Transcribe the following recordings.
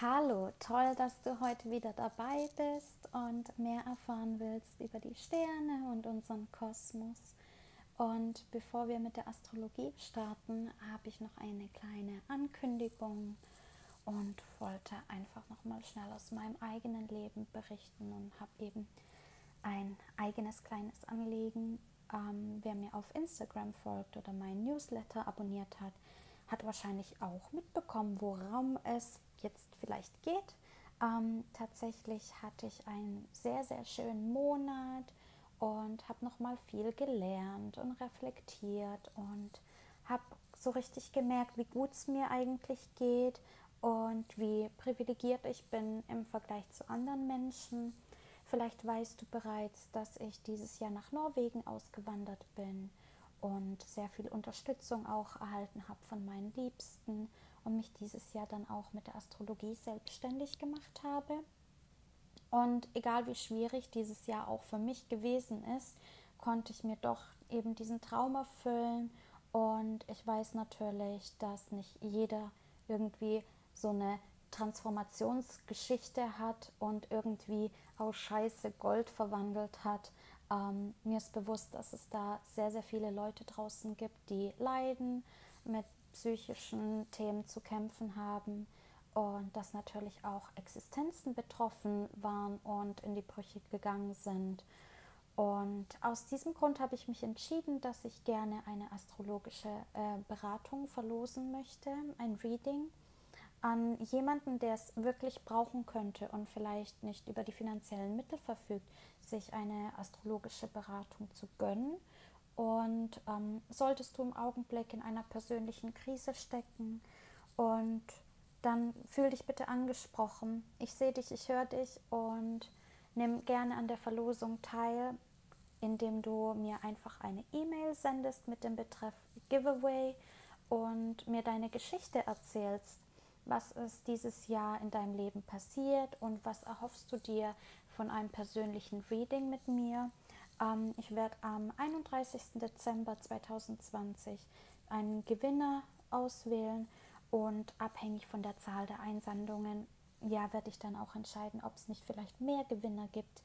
Hallo, toll, dass du heute wieder dabei bist und mehr erfahren willst über die Sterne und unseren Kosmos. Und bevor wir mit der Astrologie starten, habe ich noch eine kleine Ankündigung und wollte einfach noch mal schnell aus meinem eigenen Leben berichten und habe eben ein eigenes kleines Anliegen. Ähm, wer mir auf Instagram folgt oder meinen Newsletter abonniert hat, hat wahrscheinlich auch mitbekommen, worum es jetzt vielleicht geht. Ähm, tatsächlich hatte ich einen sehr, sehr schönen Monat und habe nochmal viel gelernt und reflektiert und habe so richtig gemerkt, wie gut es mir eigentlich geht und wie privilegiert ich bin im Vergleich zu anderen Menschen. Vielleicht weißt du bereits, dass ich dieses Jahr nach Norwegen ausgewandert bin und sehr viel Unterstützung auch erhalten habe von meinen Liebsten und mich dieses Jahr dann auch mit der Astrologie selbstständig gemacht habe. Und egal wie schwierig dieses Jahr auch für mich gewesen ist, konnte ich mir doch eben diesen Traum erfüllen. Und ich weiß natürlich, dass nicht jeder irgendwie so eine Transformationsgeschichte hat und irgendwie aus Scheiße Gold verwandelt hat. Ähm, mir ist bewusst, dass es da sehr, sehr viele Leute draußen gibt, die leiden mit psychischen Themen zu kämpfen haben und dass natürlich auch Existenzen betroffen waren und in die Brüche gegangen sind. Und aus diesem Grund habe ich mich entschieden, dass ich gerne eine astrologische äh, Beratung verlosen möchte, ein Reading an jemanden, der es wirklich brauchen könnte und vielleicht nicht über die finanziellen Mittel verfügt, sich eine astrologische Beratung zu gönnen und ähm, solltest du im Augenblick in einer persönlichen Krise stecken und dann fühl dich bitte angesprochen. Ich sehe dich, ich höre dich und nimm gerne an der Verlosung teil, indem du mir einfach eine E-Mail sendest mit dem Betreff Giveaway und mir deine Geschichte erzählst. Was ist dieses Jahr in deinem Leben passiert und was erhoffst du dir von einem persönlichen Reading mit mir? Ähm, ich werde am 31. Dezember 2020 einen Gewinner auswählen und abhängig von der Zahl der Einsendungen, ja, werde ich dann auch entscheiden, ob es nicht vielleicht mehr Gewinner gibt.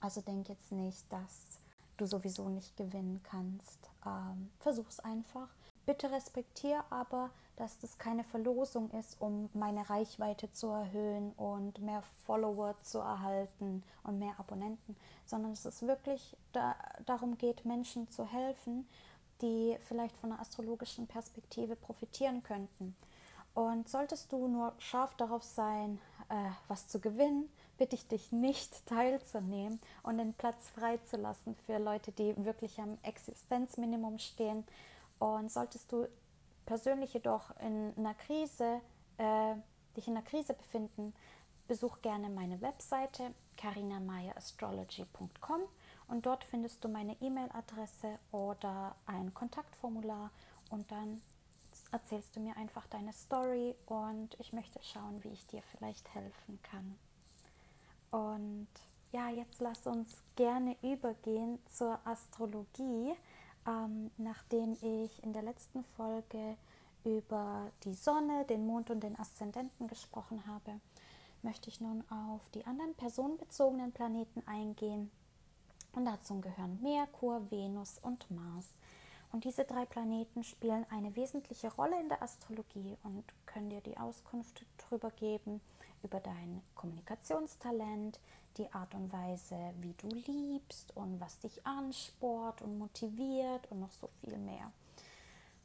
Also denk jetzt nicht, dass du sowieso nicht gewinnen kannst. Ähm, Versuch es einfach. Bitte respektiere aber, dass das keine Verlosung ist, um meine Reichweite zu erhöhen und mehr Follower zu erhalten und mehr Abonnenten, sondern dass es wirklich da, darum geht, Menschen zu helfen, die vielleicht von einer astrologischen Perspektive profitieren könnten. Und solltest du nur scharf darauf sein, äh, was zu gewinnen, bitte ich dich nicht teilzunehmen und den Platz freizulassen für Leute, die wirklich am Existenzminimum stehen und solltest du persönlich jedoch in einer Krise, äh, dich in einer Krise befinden, besuch gerne meine Webseite carinamayastrology.com und dort findest du meine E-Mail-Adresse oder ein Kontaktformular und dann erzählst du mir einfach deine Story und ich möchte schauen, wie ich dir vielleicht helfen kann. Und ja, jetzt lass uns gerne übergehen zur Astrologie. Ähm, nachdem ich in der letzten Folge über die Sonne, den Mond und den Aszendenten gesprochen habe, möchte ich nun auf die anderen personenbezogenen Planeten eingehen. Und dazu gehören Merkur, Venus und Mars. Und diese drei Planeten spielen eine wesentliche Rolle in der Astrologie und können dir die Auskunft darüber geben, über dein Kommunikationstalent, die Art und Weise, wie du liebst und was dich ansport und motiviert und noch so viel mehr.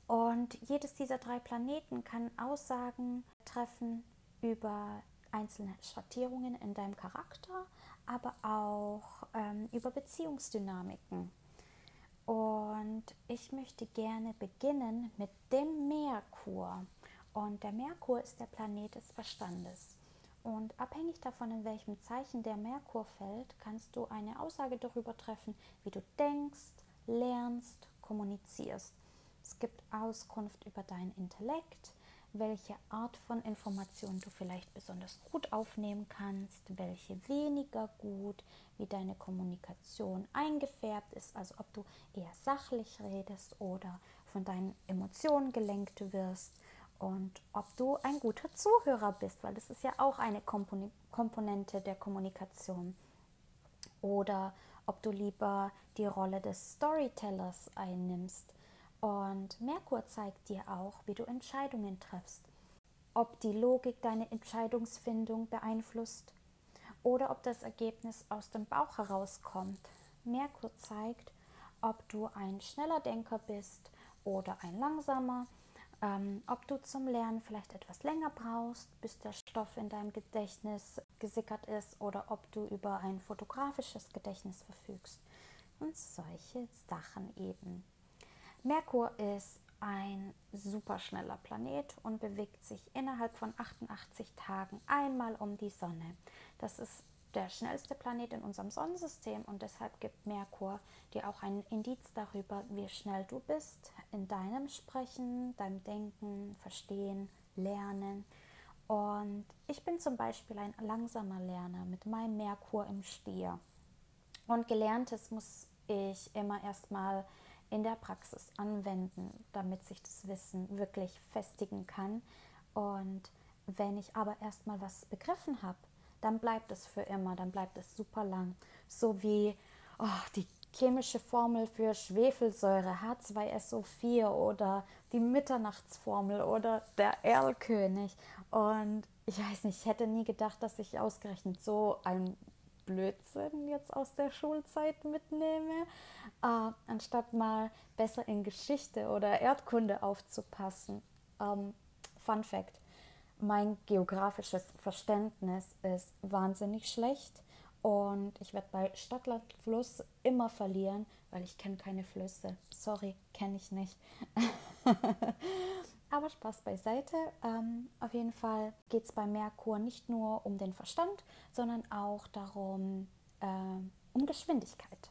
Und jedes dieser drei Planeten kann Aussagen treffen über einzelne Schattierungen in deinem Charakter, aber auch ähm, über Beziehungsdynamiken. Und ich möchte gerne beginnen mit dem Merkur. Und der Merkur ist der Planet des Verstandes. Und abhängig davon, in welchem Zeichen der Merkur fällt, kannst du eine Aussage darüber treffen, wie du denkst, lernst, kommunizierst. Es gibt Auskunft über dein Intellekt, welche Art von Information du vielleicht besonders gut aufnehmen kannst, welche weniger gut, wie deine Kommunikation eingefärbt ist, also ob du eher sachlich redest oder von deinen Emotionen gelenkt wirst und ob du ein guter Zuhörer bist, weil das ist ja auch eine Komponente der Kommunikation. Oder ob du lieber die Rolle des Storytellers einnimmst. Und Merkur zeigt dir auch, wie du Entscheidungen triffst. Ob die Logik deine Entscheidungsfindung beeinflusst oder ob das Ergebnis aus dem Bauch herauskommt. Merkur zeigt, ob du ein schneller Denker bist oder ein langsamer, ähm, ob du zum Lernen vielleicht etwas länger brauchst, bis der Stoff in deinem Gedächtnis gesickert ist oder ob du über ein fotografisches Gedächtnis verfügst und solche Sachen eben. Merkur ist ein superschneller Planet und bewegt sich innerhalb von 88 Tagen einmal um die Sonne. Das ist der schnellste Planet in unserem Sonnensystem und deshalb gibt Merkur dir auch ein Indiz darüber, wie schnell du bist in deinem Sprechen, deinem Denken, Verstehen, Lernen. Und ich bin zum Beispiel ein langsamer Lerner mit meinem Merkur im Stier. Und gelerntes muss ich immer erstmal in der Praxis anwenden, damit sich das Wissen wirklich festigen kann. Und wenn ich aber erstmal was begriffen habe, dann bleibt es für immer, dann bleibt es super lang. So wie oh, die chemische Formel für Schwefelsäure H2SO4 oder die Mitternachtsformel oder der Erlkönig. Und ich weiß nicht, ich hätte nie gedacht, dass ich ausgerechnet so ein Blödsinn jetzt aus der Schulzeit mitnehme, äh, anstatt mal besser in Geschichte oder Erdkunde aufzupassen. Ähm, Fun Fact: Mein geografisches Verständnis ist wahnsinnig schlecht und ich werde bei Stadtland Fluss immer verlieren, weil ich kenne keine Flüsse. Sorry, kenne ich nicht. Aber Spaß beiseite. Ähm, auf jeden Fall geht es bei Merkur nicht nur um den Verstand, sondern auch darum, äh, um Geschwindigkeit.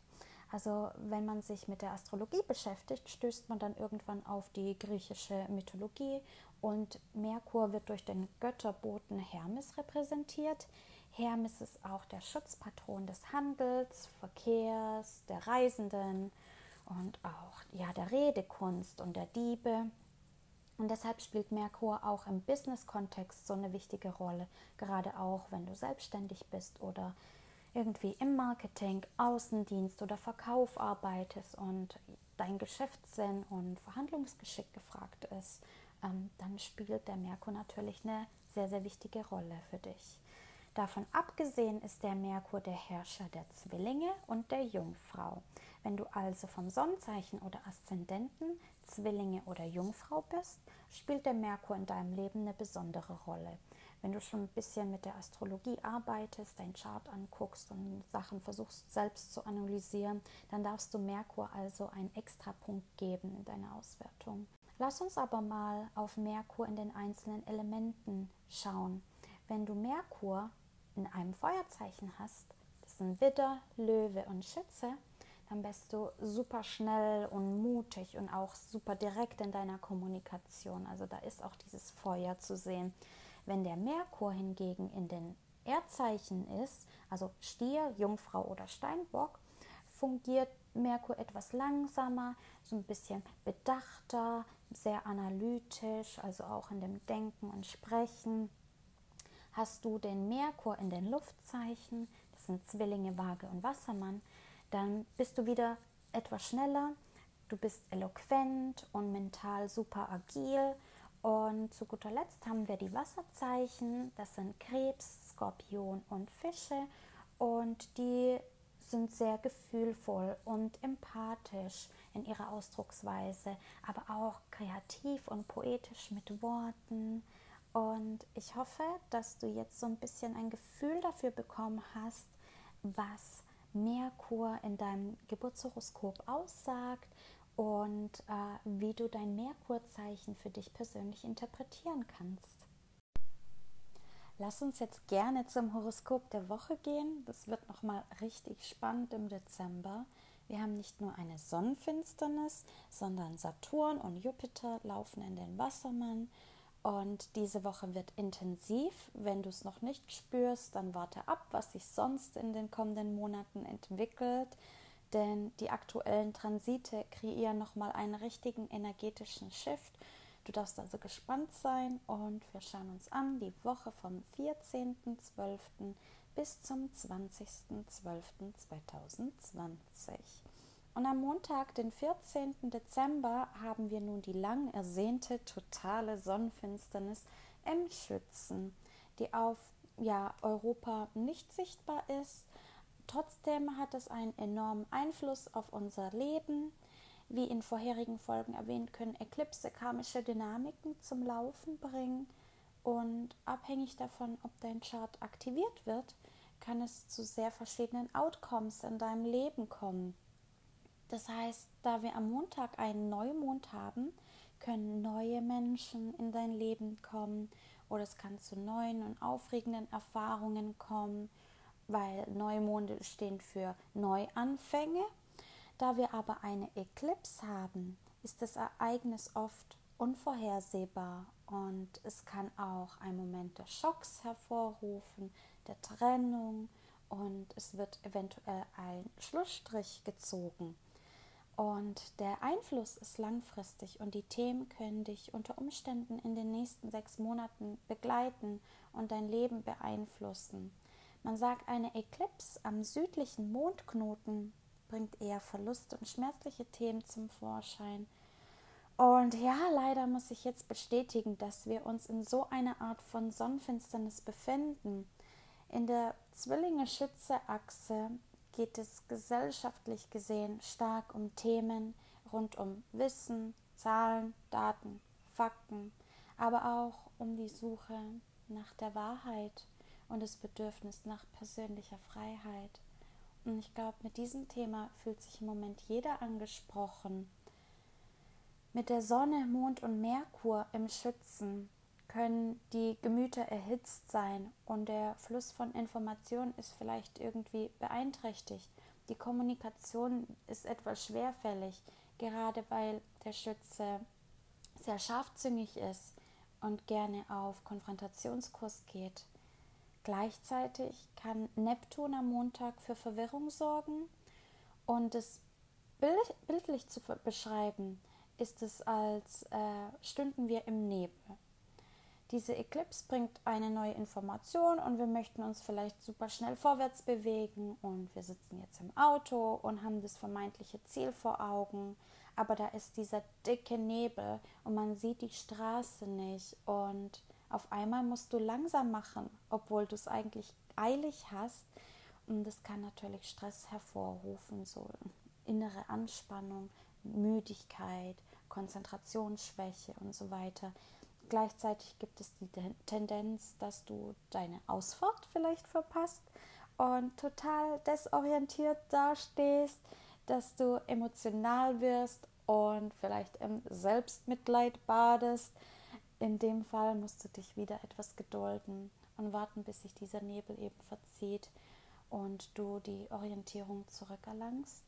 Also wenn man sich mit der Astrologie beschäftigt, stößt man dann irgendwann auf die griechische Mythologie und Merkur wird durch den Götterboten Hermes repräsentiert. Hermes ist auch der Schutzpatron des Handels, Verkehrs, der Reisenden und auch ja, der Redekunst und der Diebe. Und deshalb spielt Merkur auch im Business-Kontext so eine wichtige Rolle, gerade auch wenn du selbstständig bist oder irgendwie im Marketing, Außendienst oder Verkauf arbeitest und dein Geschäftssinn und Verhandlungsgeschick gefragt ist, ähm, dann spielt der Merkur natürlich eine sehr, sehr wichtige Rolle für dich. Davon abgesehen ist der Merkur der Herrscher der Zwillinge und der Jungfrau. Wenn du also vom Sonnenzeichen oder Aszendenten Zwillinge oder Jungfrau bist, spielt der Merkur in deinem Leben eine besondere Rolle. Wenn du schon ein bisschen mit der Astrologie arbeitest, deinen Chart anguckst und Sachen versuchst selbst zu analysieren, dann darfst du Merkur also einen extra Punkt geben in deiner Auswertung. Lass uns aber mal auf Merkur in den einzelnen Elementen schauen. Wenn du Merkur in einem Feuerzeichen hast, das sind Widder, Löwe und Schütze, dann bist du super schnell und mutig und auch super direkt in deiner Kommunikation. Also da ist auch dieses Feuer zu sehen. Wenn der Merkur hingegen in den Erdzeichen ist, also Stier, Jungfrau oder Steinbock, fungiert Merkur etwas langsamer, so ein bisschen bedachter, sehr analytisch, also auch in dem Denken und Sprechen. Hast du den Merkur in den Luftzeichen, das sind Zwillinge, Waage und Wassermann, dann bist du wieder etwas schneller, du bist eloquent und mental super agil. Und zu guter Letzt haben wir die Wasserzeichen, das sind Krebs, Skorpion und Fische und die sind sehr gefühlvoll und empathisch in ihrer Ausdrucksweise, aber auch kreativ und poetisch mit Worten. Und ich hoffe, dass du jetzt so ein bisschen ein Gefühl dafür bekommen hast, was Merkur in deinem Geburtshoroskop aussagt und äh, wie du dein Merkurzeichen für dich persönlich interpretieren kannst. Lass uns jetzt gerne zum Horoskop der Woche gehen. Das wird noch mal richtig spannend im Dezember. Wir haben nicht nur eine Sonnenfinsternis, sondern Saturn und Jupiter laufen in den Wassermann und diese Woche wird intensiv. Wenn du es noch nicht spürst, dann warte ab, was sich sonst in den kommenden Monaten entwickelt. Denn die aktuellen Transite kreieren nochmal einen richtigen energetischen Shift. Du darfst also gespannt sein und wir schauen uns an die Woche vom 14.12. bis zum 20.12.2020. Und am Montag, den 14. Dezember, haben wir nun die lang ersehnte totale Sonnenfinsternis im Schützen, die auf ja, Europa nicht sichtbar ist. Trotzdem hat es einen enormen Einfluss auf unser Leben. Wie in vorherigen Folgen erwähnt, können Eklipse karmische Dynamiken zum Laufen bringen und abhängig davon, ob dein Chart aktiviert wird, kann es zu sehr verschiedenen Outcomes in deinem Leben kommen. Das heißt, da wir am Montag einen Neumond haben, können neue Menschen in dein Leben kommen oder es kann zu neuen und aufregenden Erfahrungen kommen, weil Neumonde stehen für Neuanfänge. Da wir aber eine Eclipse haben, ist das Ereignis oft unvorhersehbar und es kann auch einen Moment des Schocks hervorrufen, der Trennung und es wird eventuell ein Schlussstrich gezogen. Und der Einfluss ist langfristig und die Themen können dich unter Umständen in den nächsten sechs Monaten begleiten und dein Leben beeinflussen. Man sagt, eine Eklipse am südlichen Mondknoten bringt eher Verluste und schmerzliche Themen zum Vorschein. Und ja, leider muss ich jetzt bestätigen, dass wir uns in so einer Art von Sonnenfinsternis befinden. In der Zwillinge-Schütze-Achse geht es gesellschaftlich gesehen stark um Themen rund um Wissen, Zahlen, Daten, Fakten, aber auch um die Suche nach der Wahrheit und das Bedürfnis nach persönlicher Freiheit. Und ich glaube, mit diesem Thema fühlt sich im Moment jeder angesprochen. Mit der Sonne, Mond und Merkur im Schützen können die Gemüter erhitzt sein und der Fluss von Informationen ist vielleicht irgendwie beeinträchtigt. Die Kommunikation ist etwas schwerfällig, gerade weil der Schütze sehr scharfzüngig ist und gerne auf Konfrontationskurs geht. Gleichzeitig kann Neptun am Montag für Verwirrung sorgen und es bildlich zu beschreiben ist es, als äh, stünden wir im Nebel. Diese Eclipse bringt eine neue Information und wir möchten uns vielleicht super schnell vorwärts bewegen und wir sitzen jetzt im Auto und haben das vermeintliche Ziel vor Augen, aber da ist dieser dicke Nebel und man sieht die Straße nicht. Und auf einmal musst du langsam machen, obwohl du es eigentlich eilig hast. Und das kann natürlich Stress hervorrufen, so innere Anspannung, Müdigkeit, Konzentrationsschwäche und so weiter. Gleichzeitig gibt es die Tendenz, dass du deine Ausfahrt vielleicht verpasst und total desorientiert dastehst, dass du emotional wirst und vielleicht im Selbstmitleid badest. In dem Fall musst du dich wieder etwas gedulden und warten, bis sich dieser Nebel eben verzieht und du die Orientierung zurückerlangst.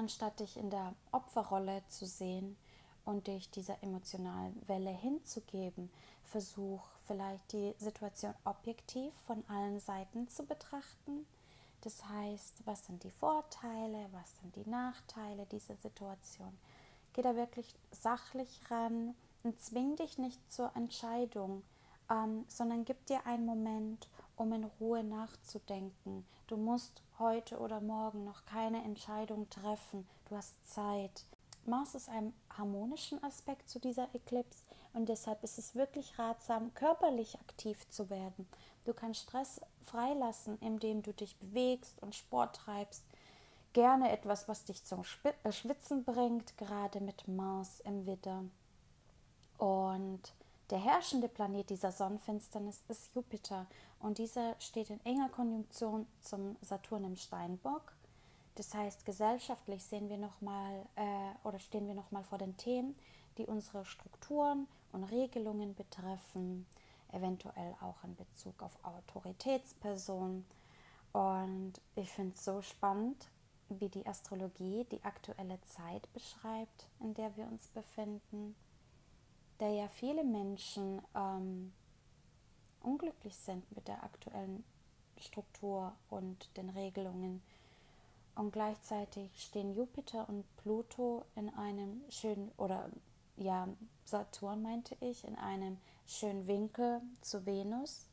Anstatt dich in der Opferrolle zu sehen, und dich dieser emotionalen Welle hinzugeben. Versuch vielleicht die Situation objektiv von allen Seiten zu betrachten. Das heißt, was sind die Vorteile, was sind die Nachteile dieser Situation. Geh da wirklich sachlich ran und zwing dich nicht zur Entscheidung, ähm, sondern gib dir einen Moment, um in Ruhe nachzudenken. Du musst heute oder morgen noch keine Entscheidung treffen. Du hast Zeit. Mars ist ein harmonischen Aspekt zu dieser Eclipse und deshalb ist es wirklich ratsam, körperlich aktiv zu werden. Du kannst Stress freilassen, indem du dich bewegst und Sport treibst. Gerne etwas, was dich zum äh, Schwitzen bringt, gerade mit Mars im Widder. Und der herrschende Planet dieser Sonnenfinsternis ist Jupiter und dieser steht in enger Konjunktion zum Saturn im Steinbock das heißt, gesellschaftlich sehen wir noch mal äh, oder stehen wir noch mal vor den Themen, die unsere Strukturen und Regelungen betreffen, eventuell auch in Bezug auf Autoritätspersonen. Und ich finde es so spannend, wie die Astrologie die aktuelle Zeit beschreibt, in der wir uns befinden, da ja viele Menschen ähm, unglücklich sind mit der aktuellen Struktur und den Regelungen und gleichzeitig stehen Jupiter und Pluto in einem schönen oder ja, Saturn meinte ich, in einem schönen Winkel zu Venus,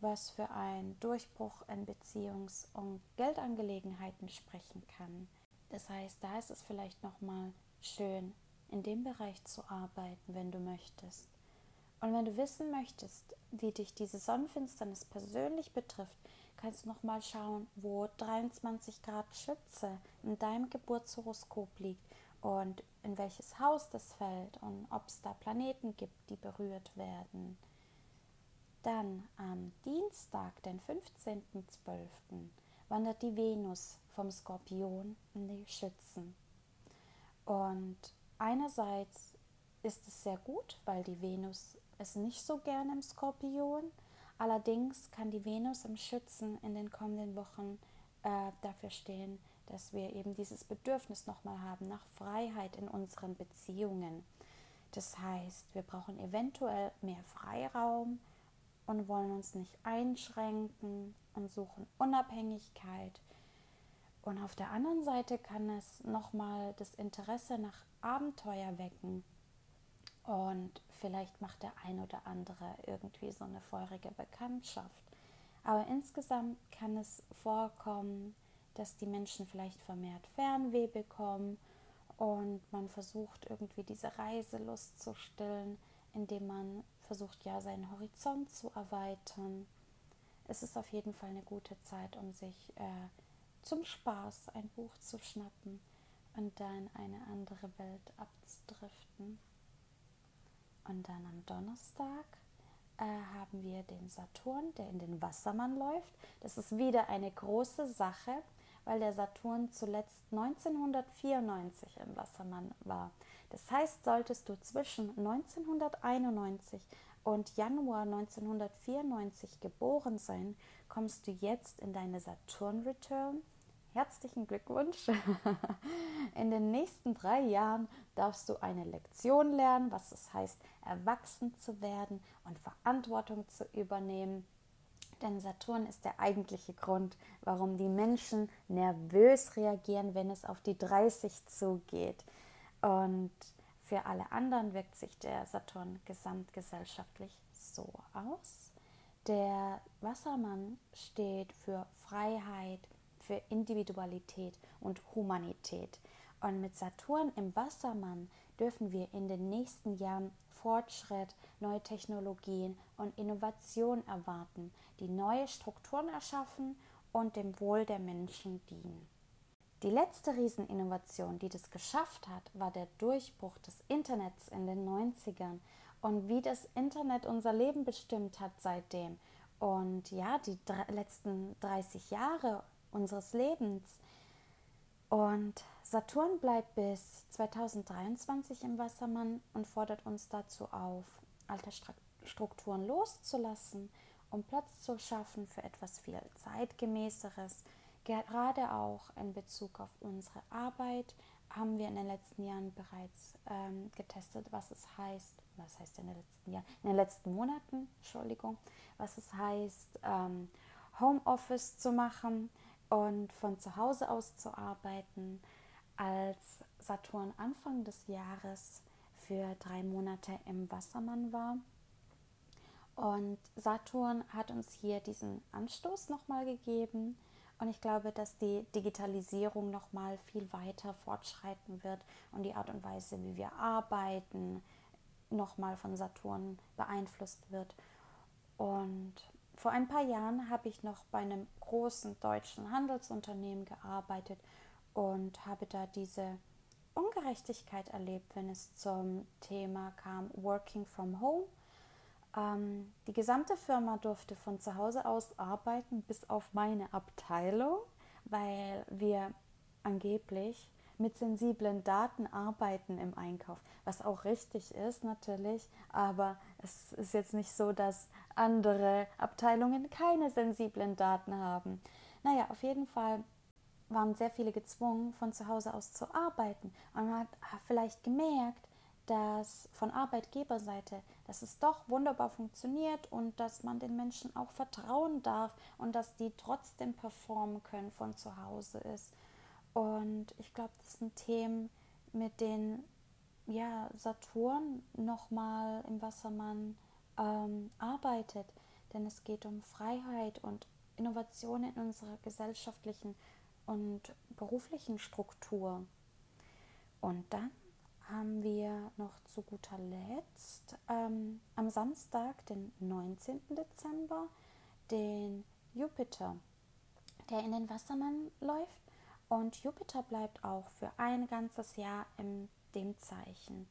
was für einen Durchbruch in Beziehungs- und Geldangelegenheiten sprechen kann. Das heißt, da ist es vielleicht nochmal schön, in dem Bereich zu arbeiten, wenn du möchtest. Und wenn du wissen möchtest, wie dich diese Sonnenfinsternis persönlich betrifft, kannst du nochmal schauen, wo 23 Grad Schütze in deinem Geburtshoroskop liegt und in welches Haus das fällt und ob es da Planeten gibt, die berührt werden. Dann am Dienstag, den 15.12., wandert die Venus vom Skorpion in die Schützen. Und einerseits ist es sehr gut, weil die Venus es nicht so gerne im Skorpion. Allerdings kann die Venus im Schützen in den kommenden Wochen äh, dafür stehen, dass wir eben dieses Bedürfnis nochmal haben nach Freiheit in unseren Beziehungen. Das heißt, wir brauchen eventuell mehr Freiraum und wollen uns nicht einschränken und suchen Unabhängigkeit. Und auf der anderen Seite kann es nochmal das Interesse nach Abenteuer wecken. Und vielleicht macht der ein oder andere irgendwie so eine feurige Bekanntschaft. Aber insgesamt kann es vorkommen, dass die Menschen vielleicht vermehrt Fernweh bekommen und man versucht irgendwie diese Reiselust zu stillen, indem man versucht ja seinen Horizont zu erweitern. Es ist auf jeden Fall eine gute Zeit, um sich äh, zum Spaß ein Buch zu schnappen und dann eine andere Welt abzudriften. Und dann am Donnerstag äh, haben wir den Saturn, der in den Wassermann läuft. Das ist wieder eine große Sache, weil der Saturn zuletzt 1994 im Wassermann war. Das heißt, solltest du zwischen 1991 und Januar 1994 geboren sein, kommst du jetzt in deine Saturn-Return. Herzlichen Glückwunsch! In den nächsten drei Jahren darfst du eine Lektion lernen, was es heißt, erwachsen zu werden und Verantwortung zu übernehmen denn Saturn ist der eigentliche Grund, warum die Menschen nervös reagieren, wenn es auf die 30 zugeht. Und für alle anderen wirkt sich der Saturn gesamtgesellschaftlich so aus. Der Wassermann steht für Freiheit, für Individualität und Humanität. Und mit Saturn im Wassermann dürfen wir in den nächsten Jahren Fortschritt, neue Technologien und Innovation erwarten, die neue Strukturen erschaffen und dem Wohl der Menschen dienen. Die letzte Rieseninnovation, die das geschafft hat, war der Durchbruch des Internets in den 90ern und wie das Internet unser Leben bestimmt hat seitdem. Und ja, die letzten 30 Jahre unseres Lebens. Und Saturn bleibt bis 2023 im Wassermann und fordert uns dazu auf, alte Strukturen loszulassen, um Platz zu schaffen für etwas viel zeitgemäßeres. Gerade auch in Bezug auf unsere Arbeit haben wir in den letzten Jahren bereits ähm, getestet, was es heißt, was heißt in den letzten Jahren, in den letzten Monaten, Entschuldigung, was es heißt, ähm, Homeoffice zu machen und von zu Hause aus zu arbeiten als Saturn Anfang des Jahres für drei Monate im Wassermann war. Und Saturn hat uns hier diesen Anstoß nochmal gegeben. Und ich glaube, dass die Digitalisierung nochmal viel weiter fortschreiten wird und die Art und Weise, wie wir arbeiten, nochmal von Saturn beeinflusst wird. Und vor ein paar Jahren habe ich noch bei einem großen deutschen Handelsunternehmen gearbeitet und habe da diese Ungerechtigkeit erlebt, wenn es zum Thema kam Working from Home. Ähm, die gesamte Firma durfte von zu Hause aus arbeiten, bis auf meine Abteilung, weil wir angeblich mit sensiblen Daten arbeiten im Einkauf, was auch richtig ist natürlich, aber es ist jetzt nicht so, dass andere Abteilungen keine sensiblen Daten haben. Naja, auf jeden Fall waren sehr viele gezwungen, von zu Hause aus zu arbeiten. Und man hat vielleicht gemerkt, dass von Arbeitgeberseite, dass es doch wunderbar funktioniert und dass man den Menschen auch vertrauen darf und dass die trotzdem performen können von zu Hause ist. Und ich glaube, das sind Themen, mit denen ja, Saturn nochmal im Wassermann ähm, arbeitet. Denn es geht um Freiheit und Innovation in unserer gesellschaftlichen und beruflichen Struktur. Und dann haben wir noch zu guter Letzt ähm, am Samstag, den 19. Dezember, den Jupiter, der in den Wassermann läuft. Und Jupiter bleibt auch für ein ganzes Jahr in dem Zeichen.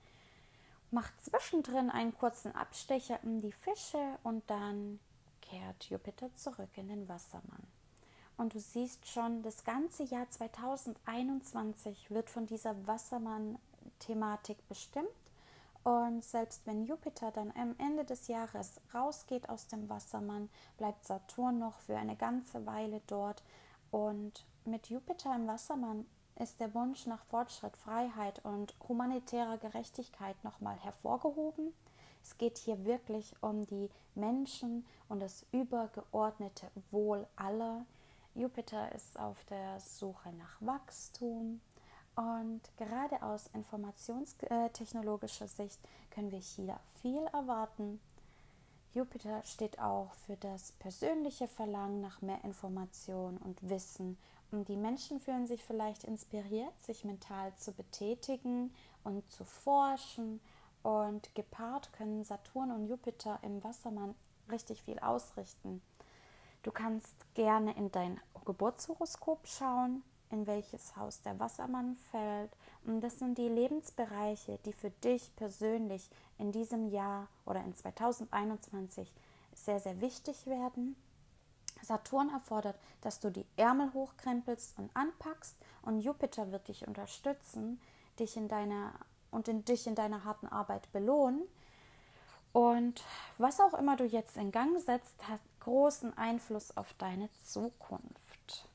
Macht zwischendrin einen kurzen Abstecher in die Fische und dann kehrt Jupiter zurück in den Wassermann. Und du siehst schon, das ganze Jahr 2021 wird von dieser Wassermann-Thematik bestimmt. Und selbst wenn Jupiter dann am Ende des Jahres rausgeht aus dem Wassermann, bleibt Saturn noch für eine ganze Weile dort. Und mit Jupiter im Wassermann ist der Wunsch nach Fortschritt, Freiheit und humanitärer Gerechtigkeit nochmal hervorgehoben. Es geht hier wirklich um die Menschen und das übergeordnete Wohl aller. Jupiter ist auf der Suche nach Wachstum und gerade aus informationstechnologischer Sicht können wir hier viel erwarten. Jupiter steht auch für das persönliche Verlangen nach mehr Information und Wissen die Menschen fühlen sich vielleicht inspiriert, sich mental zu betätigen und zu forschen und gepaart können Saturn und Jupiter im Wassermann richtig viel ausrichten. Du kannst gerne in dein Geburtshoroskop schauen, in welches Haus der Wassermann fällt. Und das sind die Lebensbereiche, die für dich persönlich in diesem Jahr oder in 2021 sehr, sehr wichtig werden. Saturn erfordert, dass du die Ärmel hochkrempelst und anpackst und Jupiter wird dich unterstützen, dich in deiner und in, dich in deiner harten Arbeit belohnen. Und was auch immer du jetzt in Gang setzt, hat großen Einfluss auf deine Zukunft.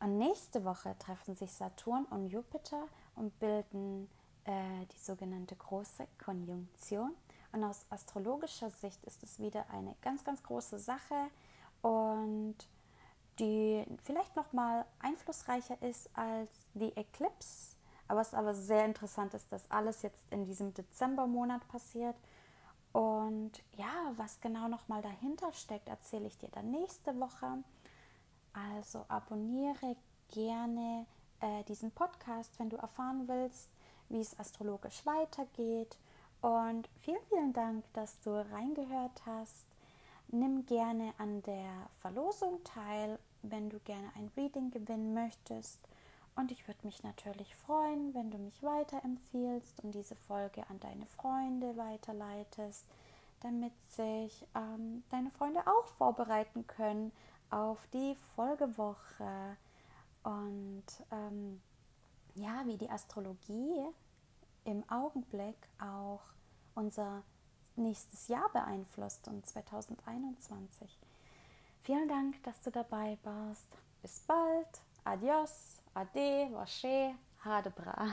Und nächste Woche treffen sich Saturn und Jupiter und bilden äh, die sogenannte große Konjunktion. Und aus astrologischer Sicht ist es wieder eine ganz, ganz große Sache und die vielleicht noch mal einflussreicher ist als die Eclipse aber es aber sehr interessant ist, dass alles jetzt in diesem Dezembermonat passiert. Und ja, was genau nochmal dahinter steckt, erzähle ich dir dann nächste Woche. Also abonniere gerne äh, diesen Podcast, wenn du erfahren willst, wie es astrologisch weitergeht. Und vielen, vielen Dank, dass du reingehört hast. Nimm gerne an der Verlosung teil, wenn du gerne ein Reading gewinnen möchtest. Und ich würde mich natürlich freuen, wenn du mich weiterempfiehlst und diese Folge an deine Freunde weiterleitest, damit sich ähm, deine Freunde auch vorbereiten können auf die Folgewoche. Und ähm, ja, wie die Astrologie im Augenblick auch unser nächstes Jahr beeinflusst und 2021. Vielen Dank, dass du dabei warst. Bis bald. Adios. Ade, Wasche, Hadebra.